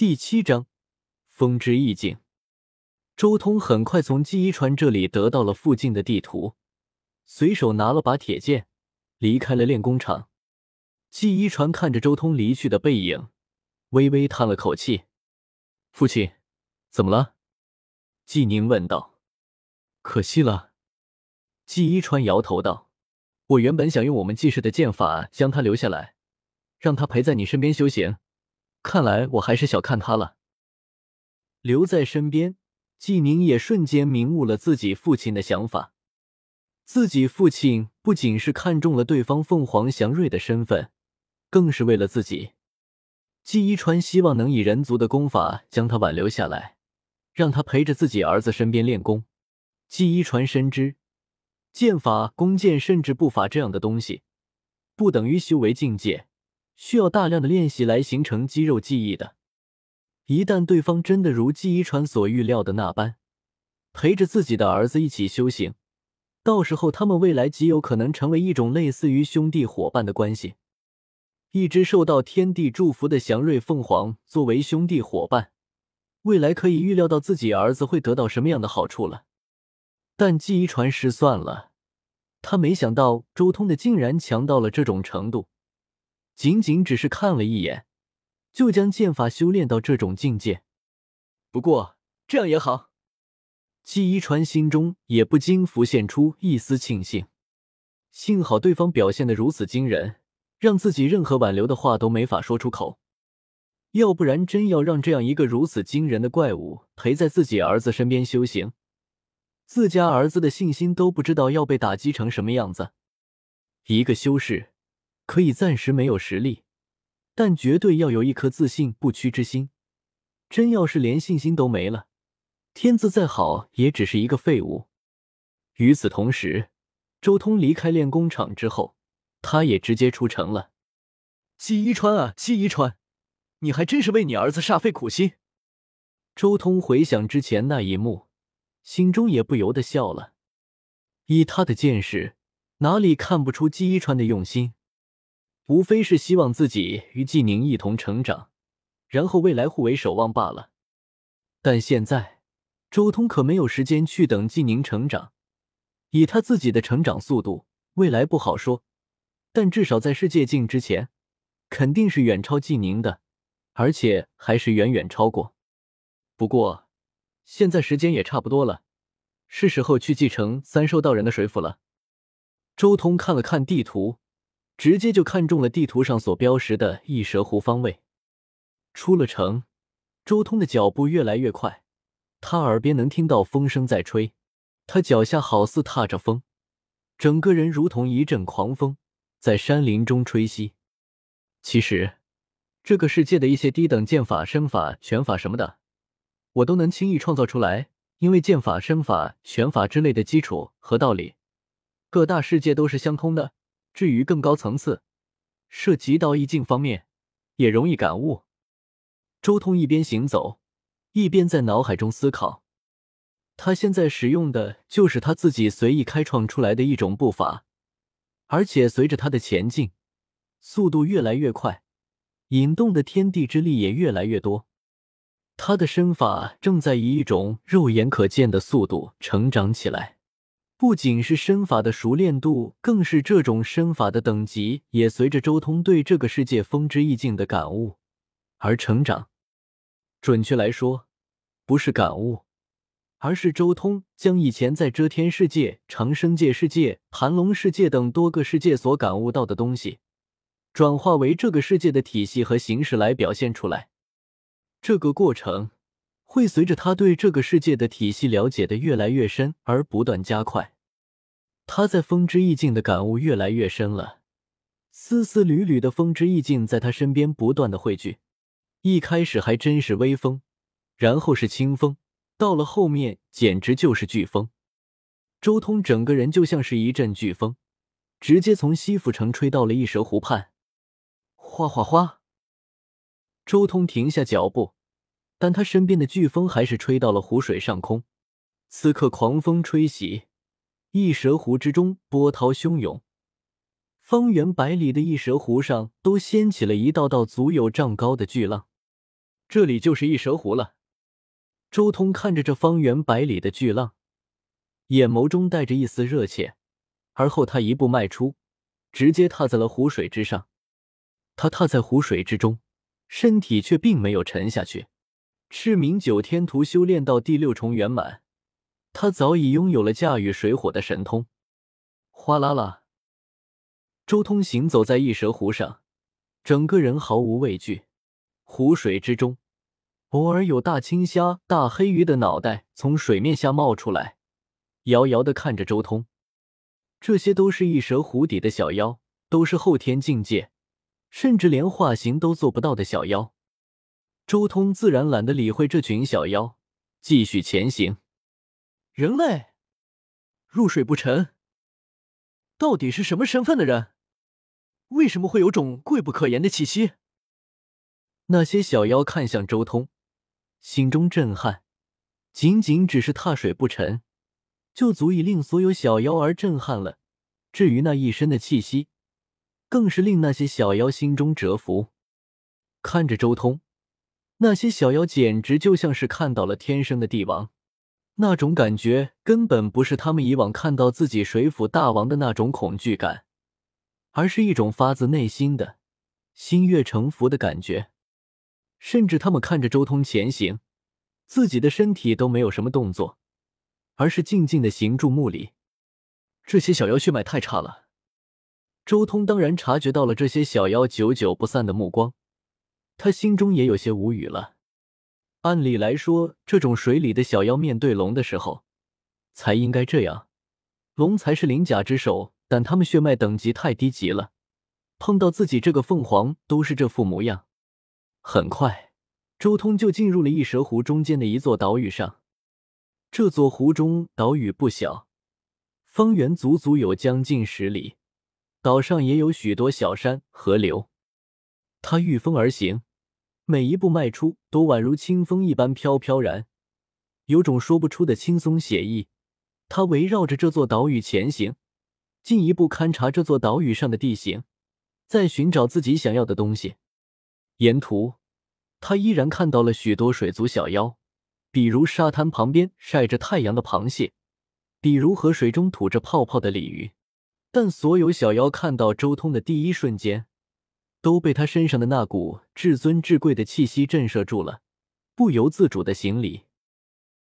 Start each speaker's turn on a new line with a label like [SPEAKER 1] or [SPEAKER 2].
[SPEAKER 1] 第七章风之意境。周通很快从记忆传这里得到了附近的地图，随手拿了把铁剑，离开了练功场。记忆传看着周通离去的背影，微微叹了口气：“父亲，怎么了？”季宁问道。“可惜了。”记忆传摇头道：“我原本想用我们季氏的剑法将他留下来，让他陪在你身边修行。”看来我还是小看他了。留在身边，纪宁也瞬间明悟了自己父亲的想法。自己父亲不仅是看中了对方凤凰祥瑞的身份，更是为了自己。纪一川希望能以人族的功法将他挽留下来，让他陪着自己儿子身边练功。纪一川深知，剑法、弓箭甚至步法这样的东西，不等于修为境界。需要大量的练习来形成肌肉记忆的。一旦对方真的如季一传所预料的那般，陪着自己的儿子一起修行，到时候他们未来极有可能成为一种类似于兄弟伙伴的关系。一只受到天地祝福的祥瑞凤凰作为兄弟伙伴，未来可以预料到自己儿子会得到什么样的好处了。但季一传失算了，他没想到周通的竟然强到了这种程度。仅仅只是看了一眼，就将剑法修炼到这种境界。不过这样也好，季一川心中也不禁浮现出一丝庆幸。幸好对方表现的如此惊人，让自己任何挽留的话都没法说出口。要不然，真要让这样一个如此惊人的怪物陪在自己儿子身边修行，自家儿子的信心都不知道要被打击成什么样子。一个修士。可以暂时没有实力，但绝对要有一颗自信不屈之心。真要是连信心都没了，天资再好也只是一个废物。与此同时，周通离开练功场之后，他也直接出城了。季一川啊，季一川，你还真是为你儿子煞费苦心。周通回想之前那一幕，心中也不由得笑了。以他的见识，哪里看不出季一川的用心？无非是希望自己与季宁一同成长，然后未来互为守望罢了。但现在，周通可没有时间去等季宁成长。以他自己的成长速度，未来不好说，但至少在世界境之前，肯定是远超季宁的，而且还是远远超过。不过，现在时间也差不多了，是时候去继承三兽道人的水府了。周通看了看地图。直接就看中了地图上所标识的异蛇湖方位。出了城，周通的脚步越来越快，他耳边能听到风声在吹，他脚下好似踏着风，整个人如同一阵狂风，在山林中吹袭。其实，这个世界的一些低等剑法、身法、拳法什么的，我都能轻易创造出来，因为剑法、身法、拳法之类的基础和道理，各大世界都是相通的。至于更高层次，涉及到意境方面，也容易感悟。周通一边行走，一边在脑海中思考。他现在使用的就是他自己随意开创出来的一种步伐，而且随着他的前进，速度越来越快，引动的天地之力也越来越多。他的身法正在以一种肉眼可见的速度成长起来。不仅是身法的熟练度，更是这种身法的等级也随着周通对这个世界风之意境的感悟而成长。准确来说，不是感悟，而是周通将以前在遮天世界、长生界世界、盘龙世界等多个世界所感悟到的东西，转化为这个世界的体系和形式来表现出来。这个过程。会随着他对这个世界的体系了解的越来越深而不断加快，他在风之意境的感悟越来越深了，丝丝缕缕的风之意境在他身边不断的汇聚，一开始还真是微风，然后是清风，到了后面简直就是飓风。周通整个人就像是一阵飓风，直接从西府城吹到了一蛇湖畔，哗哗哗！周通停下脚步。但他身边的飓风还是吹到了湖水上空。此刻狂风吹袭，一蛇湖之中波涛汹涌，方圆百里的一蛇湖上都掀起了一道道足有丈高的巨浪。这里就是一蛇湖了。周通看着这方圆百里的巨浪，眼眸中带着一丝热切。而后他一步迈出，直接踏在了湖水之上。他踏在湖水之中，身体却并没有沉下去。赤明九天图修炼到第六重圆满，他早已拥有了驾驭水火的神通。哗啦啦，周通行走在异蛇湖上，整个人毫无畏惧。湖水之中，偶尔有大青虾、大黑鱼的脑袋从水面下冒出来，遥遥的看着周通。这些都是异蛇湖底的小妖，都是后天境界，甚至连化形都做不到的小妖。周通自然懒得理会这群小妖，继续前行。人类入水不沉，到底是什么身份的人？为什么会有种贵不可言的气息？那些小妖看向周通，心中震撼。仅仅只是踏水不沉，就足以令所有小妖儿震撼了。至于那一身的气息，更是令那些小妖心中折服。看着周通，那些小妖简直就像是看到了天生的帝王，那种感觉根本不是他们以往看到自己水府大王的那种恐惧感，而是一种发自内心的心悦诚服的感觉。甚至他们看着周通前行，自己的身体都没有什么动作，而是静静的行注目礼。这些小妖血脉太差了。周通当然察觉到了这些小妖久久不散的目光，他心中也有些无语了。按理来说，这种水里的小妖面对龙的时候，才应该这样，龙才是鳞甲之首，但他们血脉等级太低级了，碰到自己这个凤凰都是这副模样。很快，周通就进入了异蛇湖中间的一座岛屿上。这座湖中岛屿不小，方圆足足有将近十里。岛上也有许多小山、河流。他御风而行，每一步迈出都宛如清风一般飘飘然，有种说不出的轻松写意。他围绕着这座岛屿前行，进一步勘察这座岛屿上的地形，在寻找自己想要的东西。沿途，他依然看到了许多水族小妖，比如沙滩旁边晒着太阳的螃蟹，比如河水中吐着泡泡的鲤鱼。但所有小妖看到周通的第一瞬间，都被他身上的那股至尊至贵的气息震慑住了，不由自主的行礼。